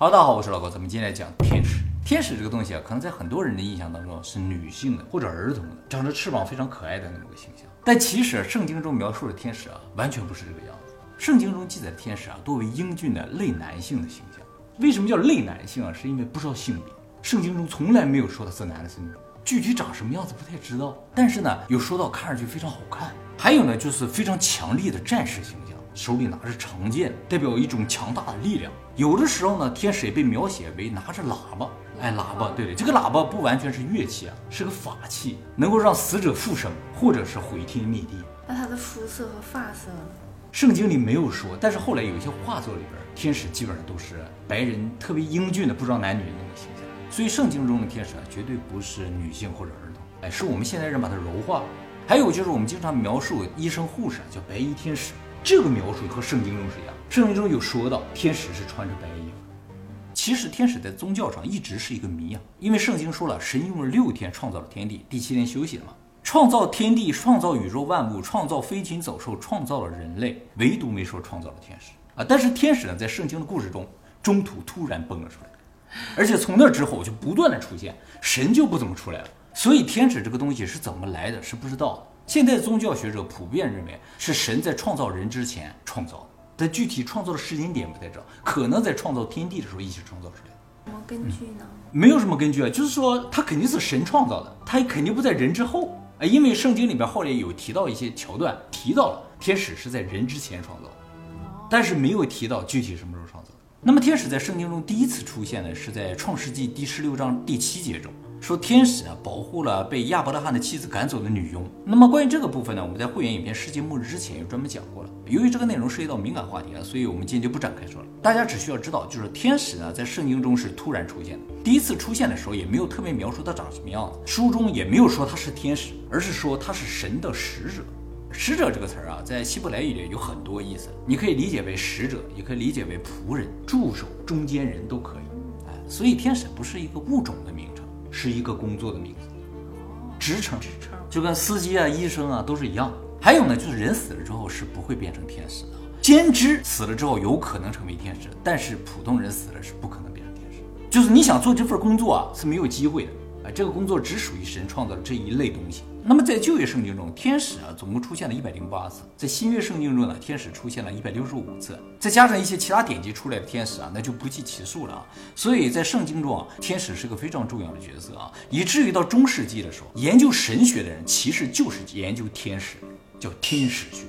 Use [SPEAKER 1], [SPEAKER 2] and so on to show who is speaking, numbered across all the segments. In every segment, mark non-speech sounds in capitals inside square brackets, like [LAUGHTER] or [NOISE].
[SPEAKER 1] 好，大家好，我是老高，咱们今天来讲天使。天使这个东西啊，可能在很多人的印象当中是女性的或者儿童的，长着翅膀非常可爱的那么个形象。但其实圣经中描述的天使啊，完全不是这个样子。圣经中记载的天使啊，多为英俊的类男性的形象。为什么叫类男性啊？是因为不知道性别，圣经中从来没有说他是男的是女的，具体长什么样子不太知道。但是呢，有说到看上去非常好看，还有呢，就是非常强力的战士形象。手里拿着长剑，代表一种强大的力量。有的时候呢，天使也被描写为拿着喇叭。哎，喇叭，对对，这个喇叭不完全是乐器啊，是个法器，能够让死者复生，或者是毁天灭地。
[SPEAKER 2] 那他的肤色和发色呢？
[SPEAKER 1] 圣经里没有说，但是后来有一些画作里边，天使基本上都是白人，特别英俊的，不知道男女的那种形象。所以圣经中的天使啊，绝对不是女性或者儿童，哎，是我们现代人把它柔化了。还有就是我们经常描述医生护士啊叫白衣天使。这个描述和圣经中是一样，圣经中有说到天使是穿着白衣服。其实天使在宗教上一直是一个谜啊，因为圣经说了，神用了六天创造了天地，第七天休息了嘛。创造天地，创造宇宙万物，创造飞禽走兽，创造了人类，唯独没说创造了天使啊。但是天使呢，在圣经的故事中，中途突然蹦了出来，而且从那之后就不断的出现，神就不怎么出来了。所以天使这个东西是怎么来的，是不知道的。现在宗教学者普遍认为是神在创造人之前创造的，但具体创造的时间点不太知道，可能在创造天地的时候一起创造出来的。
[SPEAKER 2] 什么根据呢？
[SPEAKER 1] 没有什么根据啊，就是说他肯定是神创造的，他也肯定不在人之后啊，因为圣经里面后来有提到一些桥段，提到了天使是在人之前创造的，但是没有提到具体什么时候创造的。那么天使在圣经中第一次出现呢，是在创世纪第十六章第七节中。说天使啊保护了被亚伯拉罕的妻子赶走的女佣。那么关于这个部分呢，我们在会员影片《世界末日》之前也专门讲过了。由于这个内容涉及到敏感话题啊，所以我们今天就不展开说了。大家只需要知道，就是天使呢在圣经中是突然出现的。第一次出现的时候也没有特别描述他长什么样子，书中也没有说他是天使，而是说他是神的使者。使者这个词儿啊，在希伯来语里有很多意思，你可以理解为使者，也可以理解为仆人、助手、中间人都可以。哎，所以天使不是一个物种的名。是一个工作的名字，职称，职称就跟司机啊、医生啊都是一样。还有呢，就是人死了之后是不会变成天使的，先知死了之后有可能成为天使，但是普通人死了是不可能变成天使。就是你想做这份工作啊，是没有机会的。这个工作只属于神创造的这一类东西。那么在旧约圣经中，天使啊总共出现了一百零八次；在新约圣经中呢，天使出现了一百六十五次。再加上一些其他典籍出来的天使啊，那就不计其数了啊。所以在圣经中啊，天使是个非常重要的角色啊，以至于到中世纪的时候，研究神学的人其实就是研究天使，叫天使学。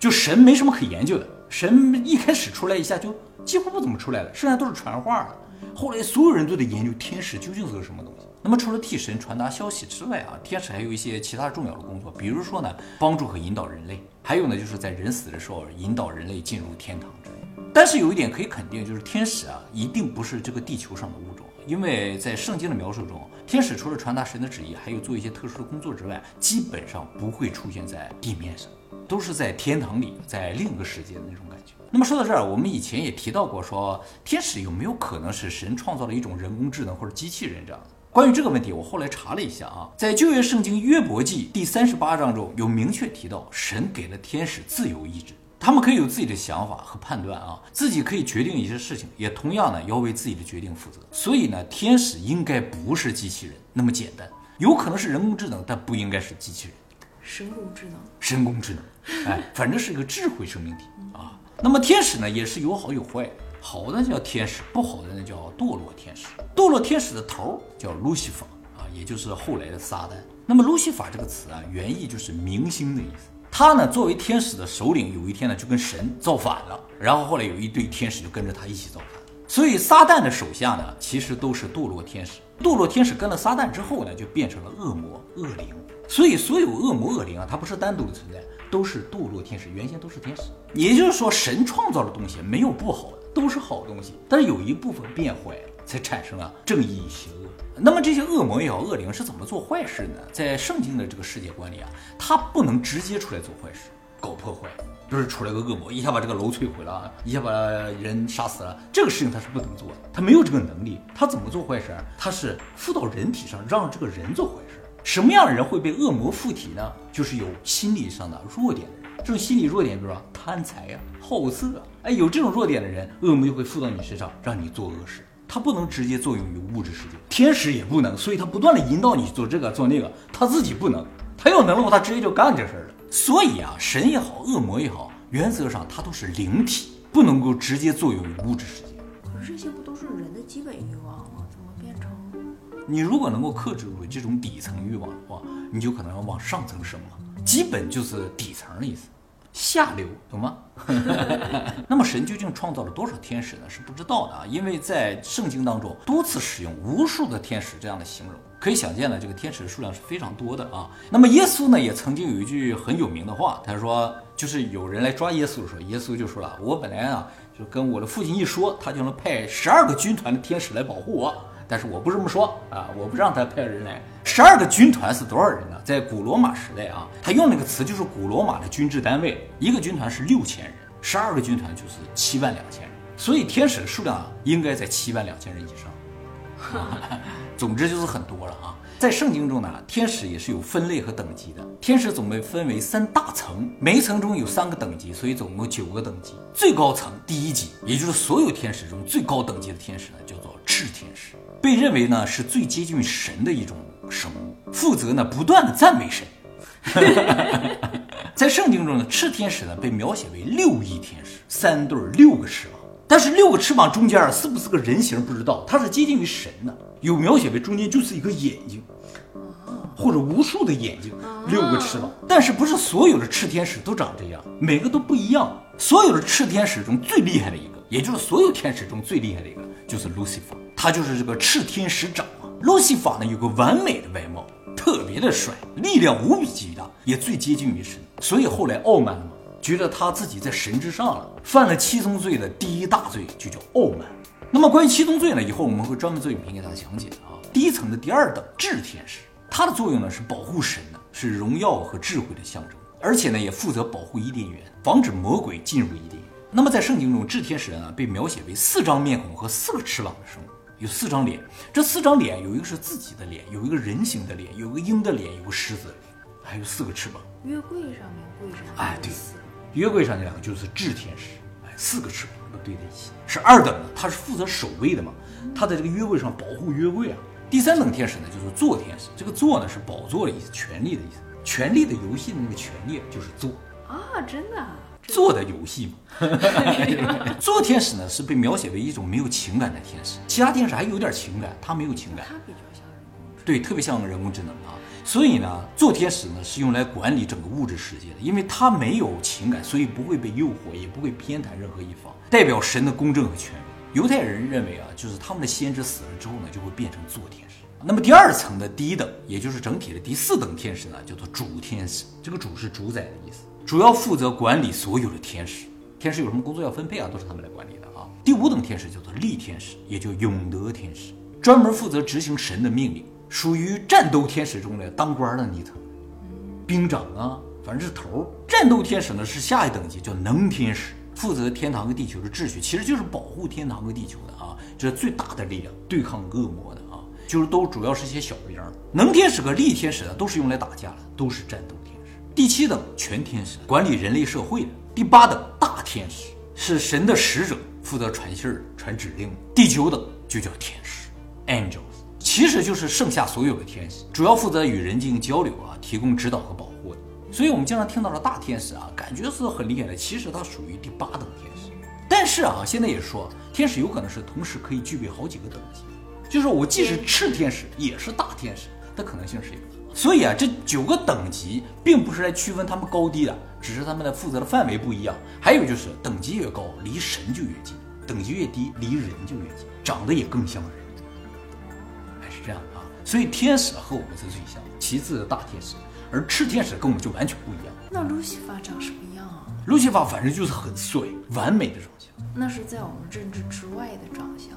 [SPEAKER 1] 就神没什么可研究的，神一开始出来一下就几乎不怎么出来了，剩下都是传话的。后来所有人都在研究天使究竟是个什么东西。那么除了替神传达消息之外啊，天使还有一些其他重要的工作，比如说呢，帮助和引导人类，还有呢，就是在人死的时候引导人类进入天堂之类。但是有一点可以肯定，就是天使啊，一定不是这个地球上的物种，因为在圣经的描述中，天使除了传达神的旨意，还有做一些特殊的工作之外，基本上不会出现在地面上，都是在天堂里，在另一个世界的那种感觉。那么说到这儿，我们以前也提到过，说天使有没有可能是神创造了一种人工智能或者机器人这样的？关于这个问题，我后来查了一下啊，在旧约圣经约伯记第三十八章中有明确提到，神给了天使自由意志，他们可以有自己的想法和判断啊，自己可以决定一些事情，也同样呢要为自己的决定负责。所以呢，天使应该不是机器人那么简单，有可能是人工智能，但不应该是机器人。
[SPEAKER 2] 人工智能，
[SPEAKER 1] 人工智能，哎，反正是一个智慧生命体啊。那么天使呢，也是有好有坏。好的叫天使，不好的那叫堕落天使。堕落天使的头叫路西法啊，也就是后来的撒旦。那么路西法这个词啊，原意就是明星的意思。他呢，作为天使的首领，有一天呢就跟神造反了，然后后来有一堆天使就跟着他一起造反。所以撒旦的手下呢，其实都是堕落天使。堕落天使跟了撒旦之后呢，就变成了恶魔恶灵。所以所有恶魔恶灵啊，它不是单独的存在，都是堕落天使，原先都是天使。也就是说，神创造的东西没有不好的。都是好东西，但是有一部分变坏了，才产生了正义与邪恶。那么这些恶魔也好，恶灵是怎么做坏事呢？在圣经的这个世界观里啊，他不能直接出来做坏事，搞破坏，就是出来个恶魔一下把这个楼摧毁了，一下把人杀死了，这个事情他是不能做的，他没有这个能力。他怎么做坏事？他是附到人体上，让这个人做坏。什么样的人会被恶魔附体呢？就是有心理上的弱点的人。这种心理弱点，比如说贪财啊、好色啊，哎，有这种弱点的人，恶魔就会附到你身上，让你做恶事。它不能直接作用于物质世界，天使也不能，所以它不断的引导你做这个做那个，它自己不能，它要能的话，它直接就干这事儿了。所以啊，神也好，恶魔也好，原则上它都是灵体，不能够直接作用于物质世界。
[SPEAKER 2] 可是这些不都是人的基本欲望？
[SPEAKER 1] 你如果能够克制住这种底层欲望的话，你就可能要往上层升了。基本就是底层的意思，下流，懂吗？[LAUGHS] 那么神究竟创造了多少天使呢？是不知道的啊，因为在圣经当中多次使用无数的天使这样的形容，可以想见呢，这个天使的数量是非常多的啊。那么耶稣呢，也曾经有一句很有名的话，他说，就是有人来抓耶稣的时候，耶稣就说了，我本来啊，就跟我的父亲一说，他就能派十二个军团的天使来保护我。但是我不这么说啊，我不让他派人来。十二个军团是多少人呢？在古罗马时代啊，他用那个词就是古罗马的军制单位，一个军团是六千人，十二个军团就是七万两千人，所以天使的数量应该在七万两千人以上。[LAUGHS] 总之就是很多了啊。在圣经中呢，天使也是有分类和等级的。天使总被分为三大层，每一层中有三个等级，所以总共九个等级。最高层第一级，也就是所有天使中最高等级的天使呢，叫做炽天使。被认为呢是最接近神的一种生物，负责呢不断的赞美神。[LAUGHS] [LAUGHS] [LAUGHS] 在圣经中呢，炽天使呢被描写为六翼天使，三对六个翅膀。但是六个翅膀中间是不是个人形不知道，它是接近于神的。有描写为中间就是一个眼睛，或者无数的眼睛，六个翅膀。但是不是所有的赤天使都长这样，每个都不一样。所有的赤天使中最厉害的一个，也就是所有天使中最厉害的一个，就是 Lucifer。他就是这个炽天使长啊，路西法呢有个完美的外貌，特别的帅，力量无比巨大，也最接近于神，所以后来傲慢了嘛，觉得他自己在神之上了，犯了七宗罪的第一大罪就叫傲慢。那么关于七宗罪呢，以后我们会专门做影片给大家讲解啊。第一层的第二等智天使，它的作用呢是保护神的，是荣耀和智慧的象征，而且呢也负责保护伊甸园，防止魔鬼进入伊甸园。那么在圣经中，智天使呢被描写为四张面孔和四个翅膀的生物。有四张脸，这四张脸有一个是自己的脸，有一个人形的脸，有个鹰的脸，有个狮子，还有四个翅膀。
[SPEAKER 2] 约柜上面跪着，
[SPEAKER 1] 哎，对，约柜上那两个就是炽天使，哎，四个翅膀都对在一起，是二等的，他是负责守卫的嘛，他在这个约柜上保护约柜啊。第三等天使呢，就是坐天使，这个坐呢是宝座的意思，权力的意思，权力的游戏的那个权力就是坐
[SPEAKER 2] 啊，真的。
[SPEAKER 1] 做的游戏嘛，[LAUGHS] 做天使呢是被描写为一种没有情感的天使，其他天使还有点情感，他没有情感，
[SPEAKER 2] 他比较像人工智能，
[SPEAKER 1] 对，特别像人工智能啊。所以呢，做天使呢是用来管理整个物质世界的，因为他没有情感，所以不会被诱惑，也不会偏袒任何一方，代表神的公正和权威。犹太人认为啊，就是他们的先知死了之后呢，就会变成做天使。那么第二层的第一等，也就是整体的第四等天使呢，叫做主天使，这个主是主宰的意思。主要负责管理所有的天使，天使有什么工作要分配啊，都是他们来管理的啊。第五等天使叫做力天使，也就永德天使，专门负责执行神的命令，属于战斗天使中的当官的那层，兵长啊，反正是头。战斗天使呢是下一等级，叫能天使，负责天堂和地球的秩序，其实就是保护天堂和地球的啊，这是最大的力量，对抗恶魔的啊，就是都主要是一些小兵。能天使和力天使呢都是用来打架的，都是战斗天使。第七等全天使管理人类社会的，第八等大天使是神的使者，负责传信儿、传指令。第九等就叫天使，angel 其实就是剩下所有的天使，主要负责与人进行交流啊，提供指导和保护。所以我们经常听到的大天使啊，感觉是很厉害的，其实它属于第八等天使。但是啊，现在也说天使有可能是同时可以具备好几个等级，就是我既是赤天使，也是大天使的可能性是有的。所以啊，这九个等级并不是来区分他们高低的，只是他们的负责的范围不一样。还有就是等级越高，离神就越近；等级越低，离人就越近，长得也更像人。这样的啊。所以天使和我们是最像，其次是大天使，而赤天使跟我们就完全不一样。
[SPEAKER 2] 那路西法长什么样啊？
[SPEAKER 1] 路西法反正就是很帅，完美的长相。
[SPEAKER 2] 那是在我们认知之外的长相，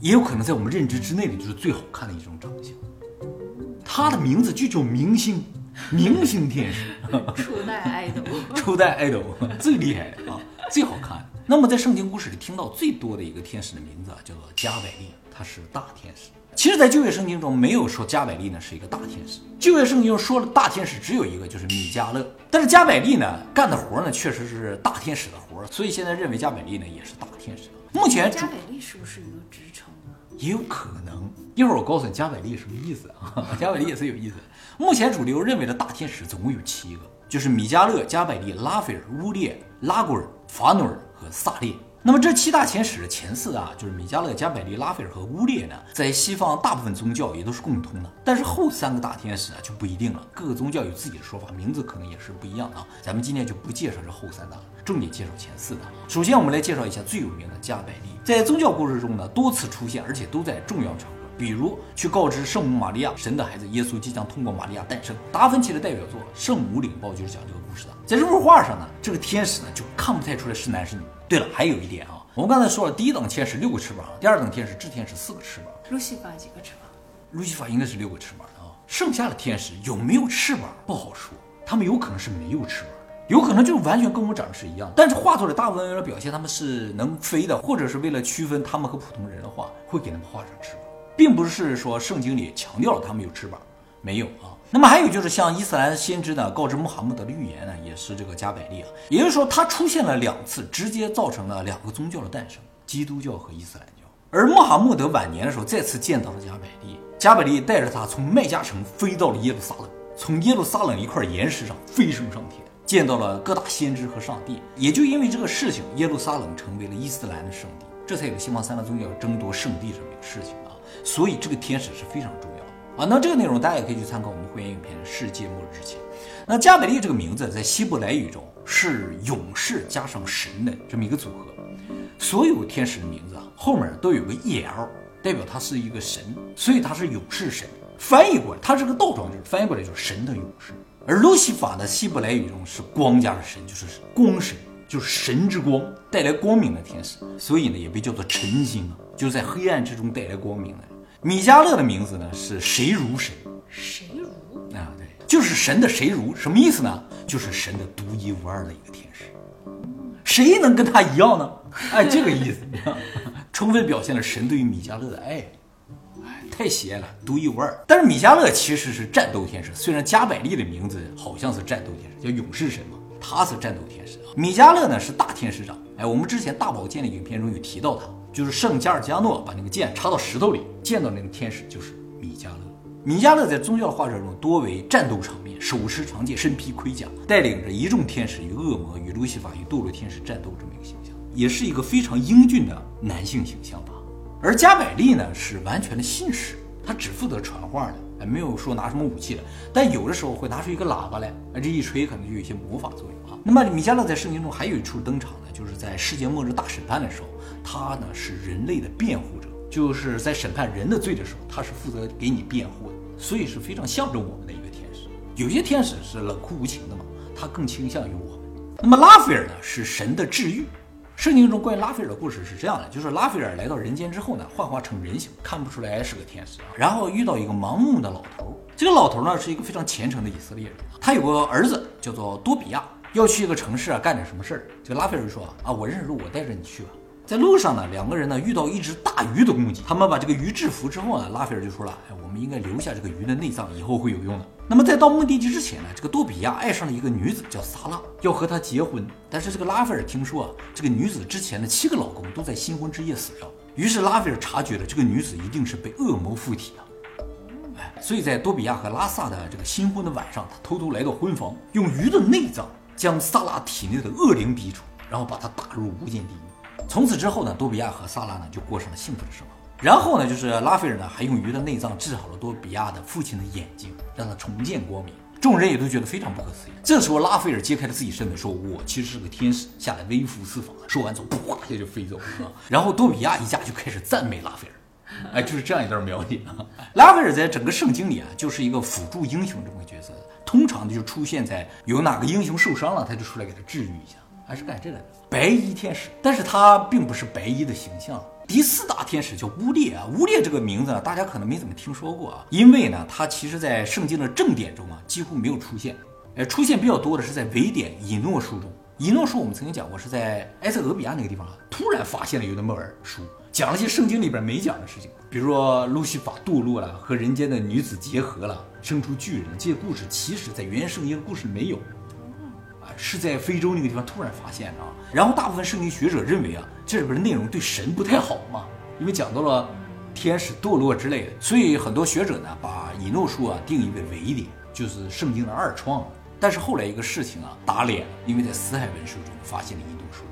[SPEAKER 1] 也有可能在我们认知之内的就是最好看的一种长相。他的名字就叫明星，明星天使，[LAUGHS]
[SPEAKER 2] 初代爱豆，[LAUGHS]
[SPEAKER 1] 初代爱豆最厉害的啊，最好看。那么在圣经故事里听到最多的一个天使的名字啊，叫做加百利，他是大天使。其实，在旧约圣经中没有说加百利呢是一个大天使。旧约圣经中说的大天使只有一个，就是米迦勒。但是加百利呢干的活呢确实是大天使的活，所以现在认为加百利呢也是大天使。目前
[SPEAKER 2] 加百利是不是一个职称啊？
[SPEAKER 1] 也有可能，一会儿我告诉你加百利什么意思啊？[LAUGHS] 加百利也是有意思。目前主流认为的大天使总共有七个，就是米迦勒、加百利、拉斐尔、乌列、拉古尔、法努尔和萨列。那么这七大天使的前四啊，就是米迦勒、加百利、拉斐尔和乌列呢，在西方大部分宗教也都是共通的。但是后三个大天使啊就不一定了，各个宗教有自己的说法，名字可能也是不一样的啊。咱们今天就不介绍这后三大，重点介绍前四大。首先我们来介绍一下最有名的加百利，在宗教故事中呢多次出现，而且都在重要场合。比如去告知圣母玛利亚，神的孩子耶稣即将通过玛利亚诞生。达芬奇的代表作《圣母领报》就是讲这个故事的。在这幅画上呢，这个天使呢就看不太出来是男是女。对了，还有一点啊，我们刚才说了，第一等天使六个翅膀，第二等天使炽天使四个翅膀。
[SPEAKER 2] 路西法几个翅膀？
[SPEAKER 1] 路西法应该是六个翅膀啊。剩下的天使有没有翅膀不好说，他们有可能是没有翅膀，有可能就完全跟我们长得是一样。但是画作里大部分为了表现他们是能飞的，或者是为了区分他们和普通人的话，会给他们画上翅膀。并不是说圣经里强调了他们有翅膀，没有啊。那么还有就是像伊斯兰先知呢告知穆罕默德的预言呢，也是这个加百利啊。也就是说，他出现了两次，直接造成了两个宗教的诞生：基督教和伊斯兰教。而穆罕默德晚年的时候再次见到了加百利，加百利带着他从麦加城飞到了耶路撒冷，从耶路撒冷一块岩石上飞升上天，见到了各大先知和上帝。也就因为这个事情，耶路撒冷成为了伊斯兰的圣地，这才有西方三大宗教争夺圣地这么一个事情啊。所以这个天使是非常重要啊。那这个内容大家也可以去参考我们会员影片《世界末日之前》。那加百利这个名字在希伯来语中是勇士加上神的这么一个组合。所有天使的名字啊后面都有个 E-L，代表他是一个神，所以他是勇士神。翻译过来，他是个倒装句，翻译过来就是神的勇士。而路西法的，希伯来语中是光加上神，就是光神，就是神之光，带来光明的天使。所以呢，也被叫做晨星啊，就是在黑暗之中带来光明的。米迦勒的名字呢是谁如神，
[SPEAKER 2] 谁如？
[SPEAKER 1] 啊，对，就是神的谁如，什么意思呢？就是神的独一无二的一个天使，谁能跟他一样呢？哎，[LAUGHS] 这个意思，充分表现了神对于米迦勒的爱。哎，太邪了，独一无二。但是米迦勒其实是战斗天使，虽然加百利的名字好像是战斗天使，叫勇士神嘛，他是战斗天使啊。米迦勒呢是大天使长。哎，我们之前大宝剑的影片中有提到他，就是圣加尔加诺把那个剑插到石头里，见到那个天使就是米迦勒。米迦勒在宗教画传中多为战斗场面，手持长剑，身披盔甲，带领着一众天使与恶魔、与路西法、与堕落天使战斗这么一个形象，也是一个非常英俊的男性形象吧。而加百利呢是完全的信使，他只负责传话的，哎，没有说拿什么武器的，但有的时候会拿出一个喇叭来，啊，这一吹可能就有一些魔法作用。那么米迦勒在圣经中还有一处登场呢，就是在世界末日大审判的时候，他呢是人类的辩护者，就是在审判人的罪的时候，他是负责给你辩护的，所以是非常象征我们的一个天使。有些天使是冷酷无情的嘛，他更倾向于我们。那么拉斐尔呢是神的治愈。圣经中关于拉斐尔的故事是这样的，就是拉斐尔来到人间之后呢，幻化成人形，看不出来是个天使。然后遇到一个盲目的老头，这个老头呢是一个非常虔诚的以色列人，他有个儿子叫做多比亚，要去一个城市啊干点什么事儿。这个拉斐尔说啊，我认识路，我带着你去吧。在路上呢，两个人呢遇到一只大鱼的攻击，他们把这个鱼制服之后呢，拉斐尔就说了，哎，我们应该留下这个鱼的内脏，以后会有用的。那么在到目的地之前呢，这个多比亚爱上了一个女子叫萨拉，要和她结婚。但是这个拉斐尔听说啊，这个女子之前的七个老公都在新婚之夜死掉，于是拉斐尔察觉了这个女子一定是被恶魔附体啊。哎，所以在多比亚和拉萨的这个新婚的晚上，他偷偷来到婚房，用鱼的内脏将萨拉体内的恶灵逼出，然后把他打入无间地狱。从此之后呢，多比亚和萨拉呢就过上了幸福的生活。然后呢，就是拉斐尔呢还用鱼的内脏治好了多比亚的父亲的眼睛，让他重见光明。众人也都觉得非常不可思议。这时候，拉斐尔揭开了自己身份，说：“我其实是个天使，下来微服私访。”说完之后，噗一下就飞走了。然后多比亚一家就开始赞美拉斐尔，哎，就是这样一段描写啊。拉斐尔在整个圣经里啊，就是一个辅助英雄这么个角色，通常就出现在有哪个英雄受伤了，他就出来给他治愈一下。还是干这个的白衣天使，但是他并不是白衣的形象。第四大天使叫乌列啊，乌列这个名字大家可能没怎么听说过啊，因为呢，他其实在圣经的正典中啊几乎没有出现，呃，出现比较多的是在伪典以诺书中，以诺书我们曾经讲过，是在埃塞俄比亚那个地方啊，突然发现了有那么本书，讲了些圣经里边没讲的事情，比如说路西法堕落了，和人间的女子结合了，生出巨人，这些故事其实在原圣经的故事没有，啊，是在非洲那个地方突然发现的啊。然后大部分圣经学者认为啊，这里边内容对神不太好嘛，因为讲到了天使堕落之类的，所以很多学者呢把以诺书啊定义为伪典，就是圣经的二创。但是后来一个事情啊打脸，因为在死海文书中发现了以诺书。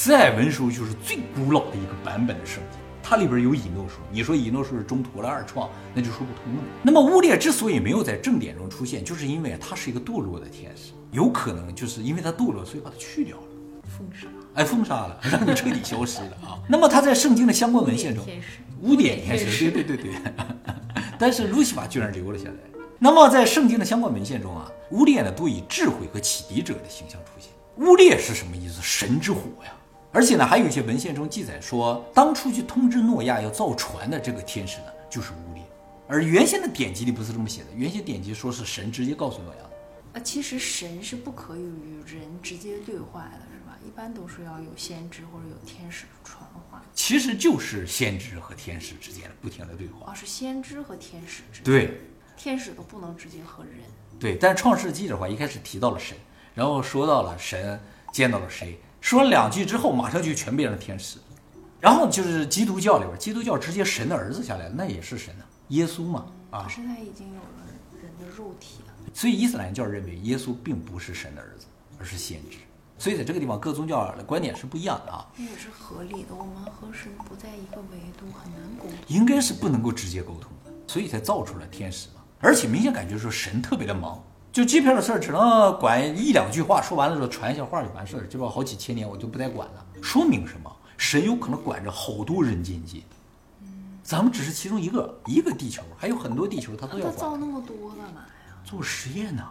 [SPEAKER 1] 死海文书就是最古老的一个版本的圣经，它里边有以诺书。你说以诺书是中途了二创，那就说不通了。那么乌列之所以没有在正典中出现，就是因为他是一个堕落的天使，有可能就是因为他堕落，所以把他去掉了，
[SPEAKER 2] 封杀。
[SPEAKER 1] 哎，封杀了，[LAUGHS] 让你彻底消失了啊。那么他在圣经的相关文献中，污点天使，对对对对。但是路西法居然留了下来。那么在圣经的相关文献中啊，乌列呢多以智慧和启迪者的形象出现。乌列是什么意思？神之火呀！而且呢，还有一些文献中记载说，当初去通知诺亚要造船的这个天使呢，就是乌列。而原先的典籍里不是这么写的，原先典籍说是神直接告诉诺亚的。
[SPEAKER 2] 啊，其实神是不可以与人直接对话的，是吧？一般都是要有先知或者有天使传话。
[SPEAKER 1] 其实就是先知和天使之间的不停的对话。
[SPEAKER 2] 哦，是先知和天使之间。
[SPEAKER 1] 对，
[SPEAKER 2] 天使都不能直接和人。
[SPEAKER 1] 对，但是创世纪的话，一开始提到了神，然后说到了神见到了谁，说了两句之后，马上就全变成天使。然后就是基督教里边，基督教直接神的儿子下来了，那也是神呢、耶稣嘛，啊
[SPEAKER 2] 可，是他已经有了人的肉体了。
[SPEAKER 1] 所以伊斯兰教认为耶稣并不是神的儿子，而是先知。所以在这个地方，各宗教的观点是不一样的啊，
[SPEAKER 2] 那也是合理的。我们和神不在一个维度，很难沟通。
[SPEAKER 1] 应该是不能够直接沟通的，所以才造出了天使嘛。而且明显感觉说神特别的忙，就机票的事儿只能管一两句话，说完了之后传一下话就完事儿，这吧？好几千年我就不再管了。说明什么？神有可能管着好多人间界，咱们只是其中一个一个地球，还有很多地球他都要
[SPEAKER 2] 他
[SPEAKER 1] 管。
[SPEAKER 2] 造那么多干嘛呀？
[SPEAKER 1] 做实验呢，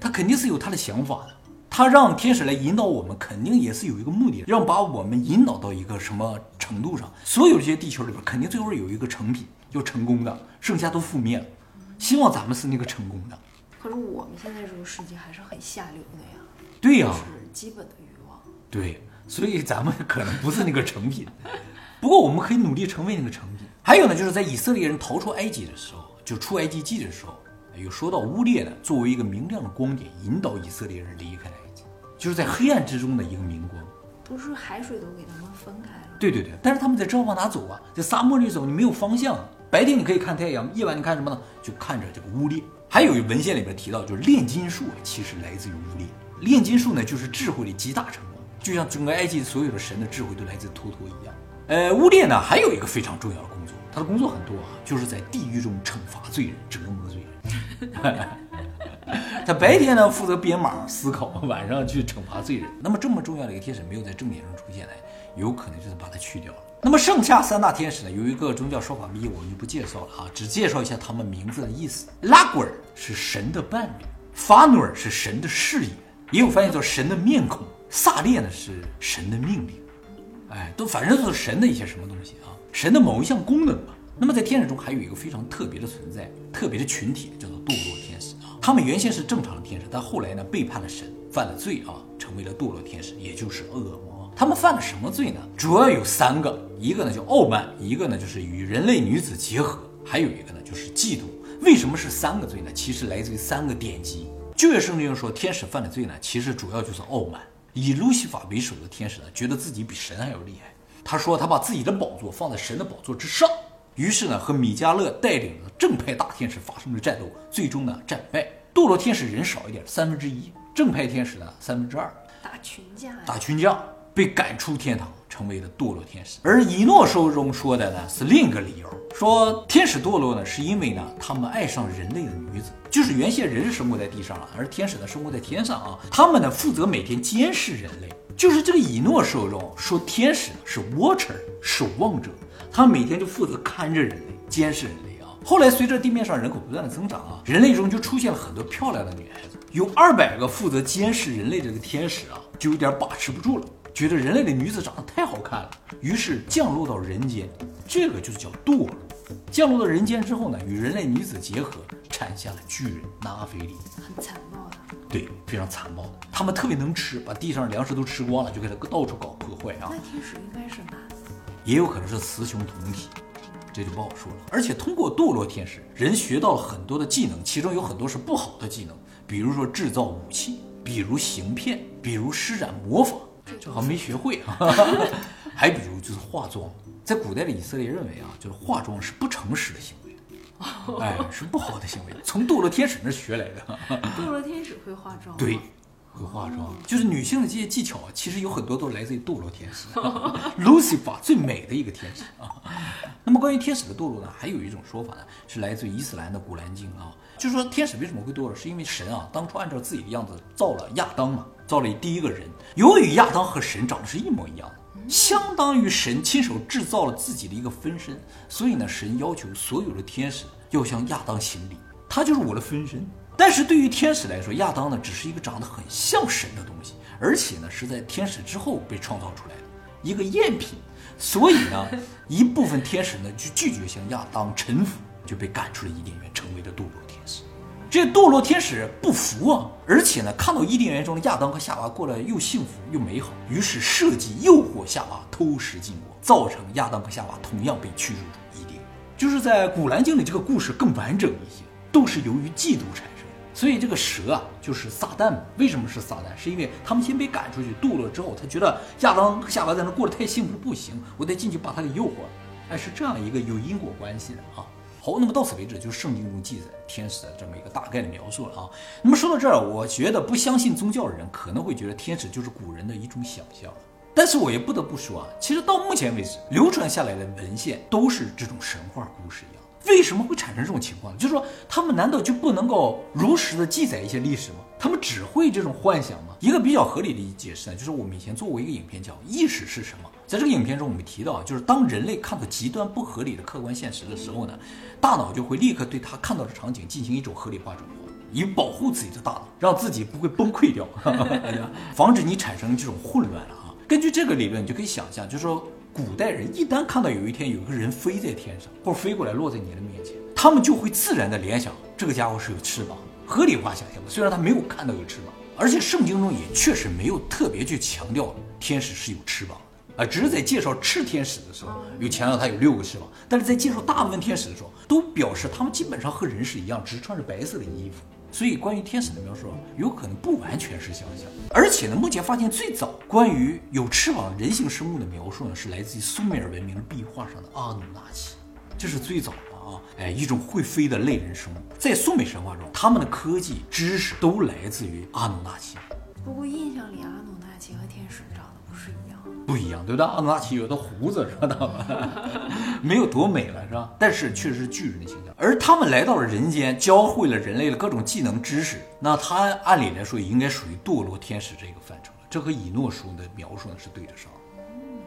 [SPEAKER 1] 他肯定是有他的想法的。他让天使来引导我们，肯定也是有一个目的的，让把我们引导到一个什么程度上。所有这些地球里边，肯定最后有一个成品，就成功的，剩下都覆灭了。希望咱们是那个成功的。
[SPEAKER 2] 可是我们现在这个世界还是很下流的呀，
[SPEAKER 1] 对呀、
[SPEAKER 2] 就是基本的欲望。
[SPEAKER 1] 对，所以咱们 [LAUGHS] 可能不是那个成品，不过我们可以努力成为那个成品。还有呢，就是在以色列人逃出埃及的时候，就出埃及记的时候，有说到乌列呢，作为一个明亮的光点，引导以色列人离开埃及，就是在黑暗之中的一个明光。
[SPEAKER 2] 不是海水都给他们分开了？
[SPEAKER 1] 对对对，但是他们在知道往哪走啊，在沙漠里走，你没有方向。白天你可以看太阳，夜晚你看什么呢？就看着这个乌列。还有文献里边提到，就是炼金术其实来自于乌列。炼金术呢，就是智慧的集大成啊，就像整个埃及所有的神的智慧都来自托托一样。呃，乌列呢还有一个非常重要的工作，他的工作很多啊，就是在地狱中惩罚罪人、折磨罪人。[LAUGHS] 他白天呢负责编码思考，晚上去惩罚罪人。那么这么重要的一个天使没有在正典中出现来，有可能就是把它去掉了。那么剩下三大天使呢，有一个宗教说法秘，我们就不介绍了啊，只介绍一下他们名字的意思。拉古尔是神的伴侣，法努尔是神的视野，也有翻译做神的面孔，萨列呢是神的命令。哎，都反正都是神的一些什么东西啊，神的某一项功能吧。那么在天使中还有一个非常特别的存在，特别的群体叫做堕落天使啊。他们原先是正常的天使，但后来呢背叛了神，犯了罪啊，成为了堕落天使，也就是恶魔。他们犯了什么罪呢？主要有三个，一个呢叫傲慢，一个呢就是与人类女子结合，还有一个呢就是嫉妒。为什么是三个罪呢？其实来自于三个典籍。旧约圣经中说天使犯的罪呢，其实主要就是傲慢。以路西法为首的天使呢，觉得自己比神还要厉害。他说他把自己的宝座放在神的宝座之上，于是呢和米迦勒带领的正派大天使发生了战斗，最终呢战败。堕落天使人少一点，三分之一；正派天使呢三分之二。
[SPEAKER 2] 打群架呀？
[SPEAKER 1] 打群架被赶出天堂，成为了堕落天使。而以诺书中说的呢是另一个理由，说天使堕落呢是因为呢他们爱上人类的女子，就是原先人是生活在地上啊，而天使呢生活在天上啊，他们呢负责每天监视人类。就是这个以诺书中说天使是 watcher 守望者，他每天就负责看着人类，监视人类啊。后来随着地面上人口不断的增长啊，人类中就出现了很多漂亮的女孩子，有二百个负责监视人类这个天使啊，就有点把持不住了，觉得人类的女子长得太好看了，于是降落到人间，这个就是叫堕落。降落到人间之后呢，与人类女子结合，产下了巨人纳菲里。
[SPEAKER 2] 很残暴的。
[SPEAKER 1] 对，非常残暴的。他们特别能吃，把地上粮食都吃光了，就给他到处搞破坏啊
[SPEAKER 2] 那。天使应该是男的，
[SPEAKER 1] 也有可能是雌雄同体，这就不好说了。而且通过堕落天使，人学到了很多的技能，其中有很多是不好的技能，比如说制造武器，比如行骗，比如施展魔法，这好像没学会啊。[LAUGHS] 还比如就是化妆，在古代的以色列认为啊，就是化妆是不诚实的行为。哎，是不好的行为，从堕落天使那儿学来的。
[SPEAKER 2] 堕落天使会化妆。
[SPEAKER 1] 对，会化妆，就是女性的这些技巧啊，其实有很多都来自于堕落天使，[LAUGHS] Lucifer 最美的一个天使啊。[LAUGHS] 那么关于天使的堕落呢，还有一种说法呢，是来自于伊斯兰的《古兰经》啊，就是说天使为什么会堕落，是因为神啊当初按照自己的样子造了亚当嘛，造了第一个人。由于亚当和神长得是一模一样的。相当于神亲手制造了自己的一个分身，所以呢，神要求所有的天使要向亚当行礼，他就是我的分身。但是对于天使来说，亚当呢只是一个长得很像神的东西，而且呢是在天使之后被创造出来的一个赝品，所以呢，[LAUGHS] 一部分天使呢就拒绝向亚当臣服，就被赶出了伊甸园，成为了堕落天使。这堕落天使不服啊，而且呢，看到伊甸园中的亚当和夏娃过得又幸福又美好，于是设计诱惑夏娃偷食禁果，造成亚当和夏娃同样被驱逐出伊甸。就是在《古兰经》里，这个故事更完整一些，都是由于嫉妒产生的。所以这个蛇啊，就是撒旦。为什么是撒旦？是因为他们先被赶出去堕落之后，他觉得亚当和夏娃在那过得太幸福，不行，我得进去把他给诱惑。哎，是这样一个有因果关系的啊。好，那么到此为止，就是圣经中记载天使的这么一个大概的描述了啊。那么说到这儿，我觉得不相信宗教的人可能会觉得天使就是古人的一种想象，但是我也不得不说啊，其实到目前为止流传下来的文献都是这种神话故事一样。为什么会产生这种情况？就是说，他们难道就不能够如实的记载一些历史吗？他们只会这种幻想吗？一个比较合理的解释呢，就是我们以前做过一个影片叫《意识是什么》。在这个影片中，我们提到，就是当人类看到极端不合理的客观现实的时候呢，大脑就会立刻对他看到的场景进行一种合理化转化，以保护自己的大脑，让自己不会崩溃掉，[LAUGHS] 防止你产生这种混乱了啊。根据这个理论，你就可以想象，就是说，古代人一旦看到有一天有一个人飞在天上，或者飞过来落在你的面前，他们就会自然的联想，这个家伙是有翅膀，合理化想象的。虽然他没有看到有翅膀，而且圣经中也确实没有特别去强调天使是有翅膀的啊，只是在介绍赤天使的时候有强调他有六个翅膀，但是在介绍大部分天使的时候，都表示他们基本上和人是一样，只穿着白色的衣服。所以，关于天使的描述有可能不完全是想象，而且呢，目前发现最早关于有翅膀人形生物的描述呢，是来自于苏美尔文明壁画上的阿努纳奇，这是最早的啊，哎，一种会飞的类人生物。在苏美神话中，他们的科技知识都来自于阿努纳奇，
[SPEAKER 2] 不过印象里阿努纳奇和天使。不一样，
[SPEAKER 1] 对不对？阿努纳奇有的胡子，知道吧？[LAUGHS] 没有多美了，是吧？但是确实是巨人的形象。而他们来到了人间，教会了人类的各种技能知识。那他按理来说也应该属于堕落天使这个范畴了。这和以诺书的描述呢是对得上。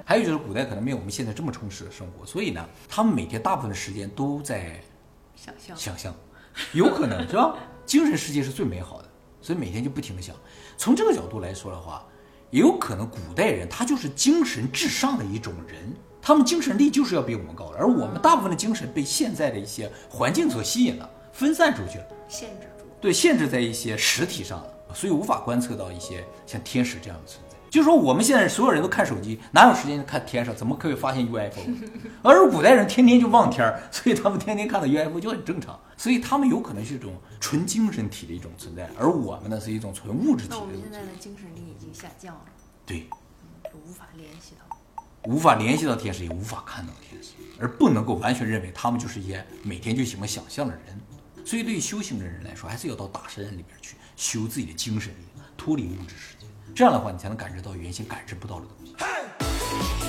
[SPEAKER 1] 还有就是古代可能没有我们现在这么充实的生活，所以呢，他们每天大部分的时间都在
[SPEAKER 2] 想象
[SPEAKER 1] 想象，有可能是吧？精神世界是最美好的，所以每天就不停的想。从这个角度来说的话，也有可能古代人他就是精神至上的一种人，他们精神力就是要比我们高的，而我们大部分的精神被现在的一些环境所吸引了，分散出去了，
[SPEAKER 2] 限制住。
[SPEAKER 1] 对，限制在一些实体上了，所以无法观测到一些像天使这样的存在。就是说，我们现在所有人都看手机，哪有时间看天上？怎么可以发现 UFO？[LAUGHS] 而古代人天天就望天儿，所以他们天天看到 UFO 就很正常。所以他们有可能是一种纯精神体的一种存在，而我们呢是一种纯物质体的
[SPEAKER 2] 那我们。现在的精神力已经下降了，
[SPEAKER 1] 对，
[SPEAKER 2] 就无法联系到。
[SPEAKER 1] 无法联系到天使，也无法看到天使，而不能够完全认为他们就是一些每天就喜欢想象的人。所以，对于修行的人来说，还是要到大山里边去修自己的精神力，脱离物质世界。这样的话你才能感知到原先感知不到的东西。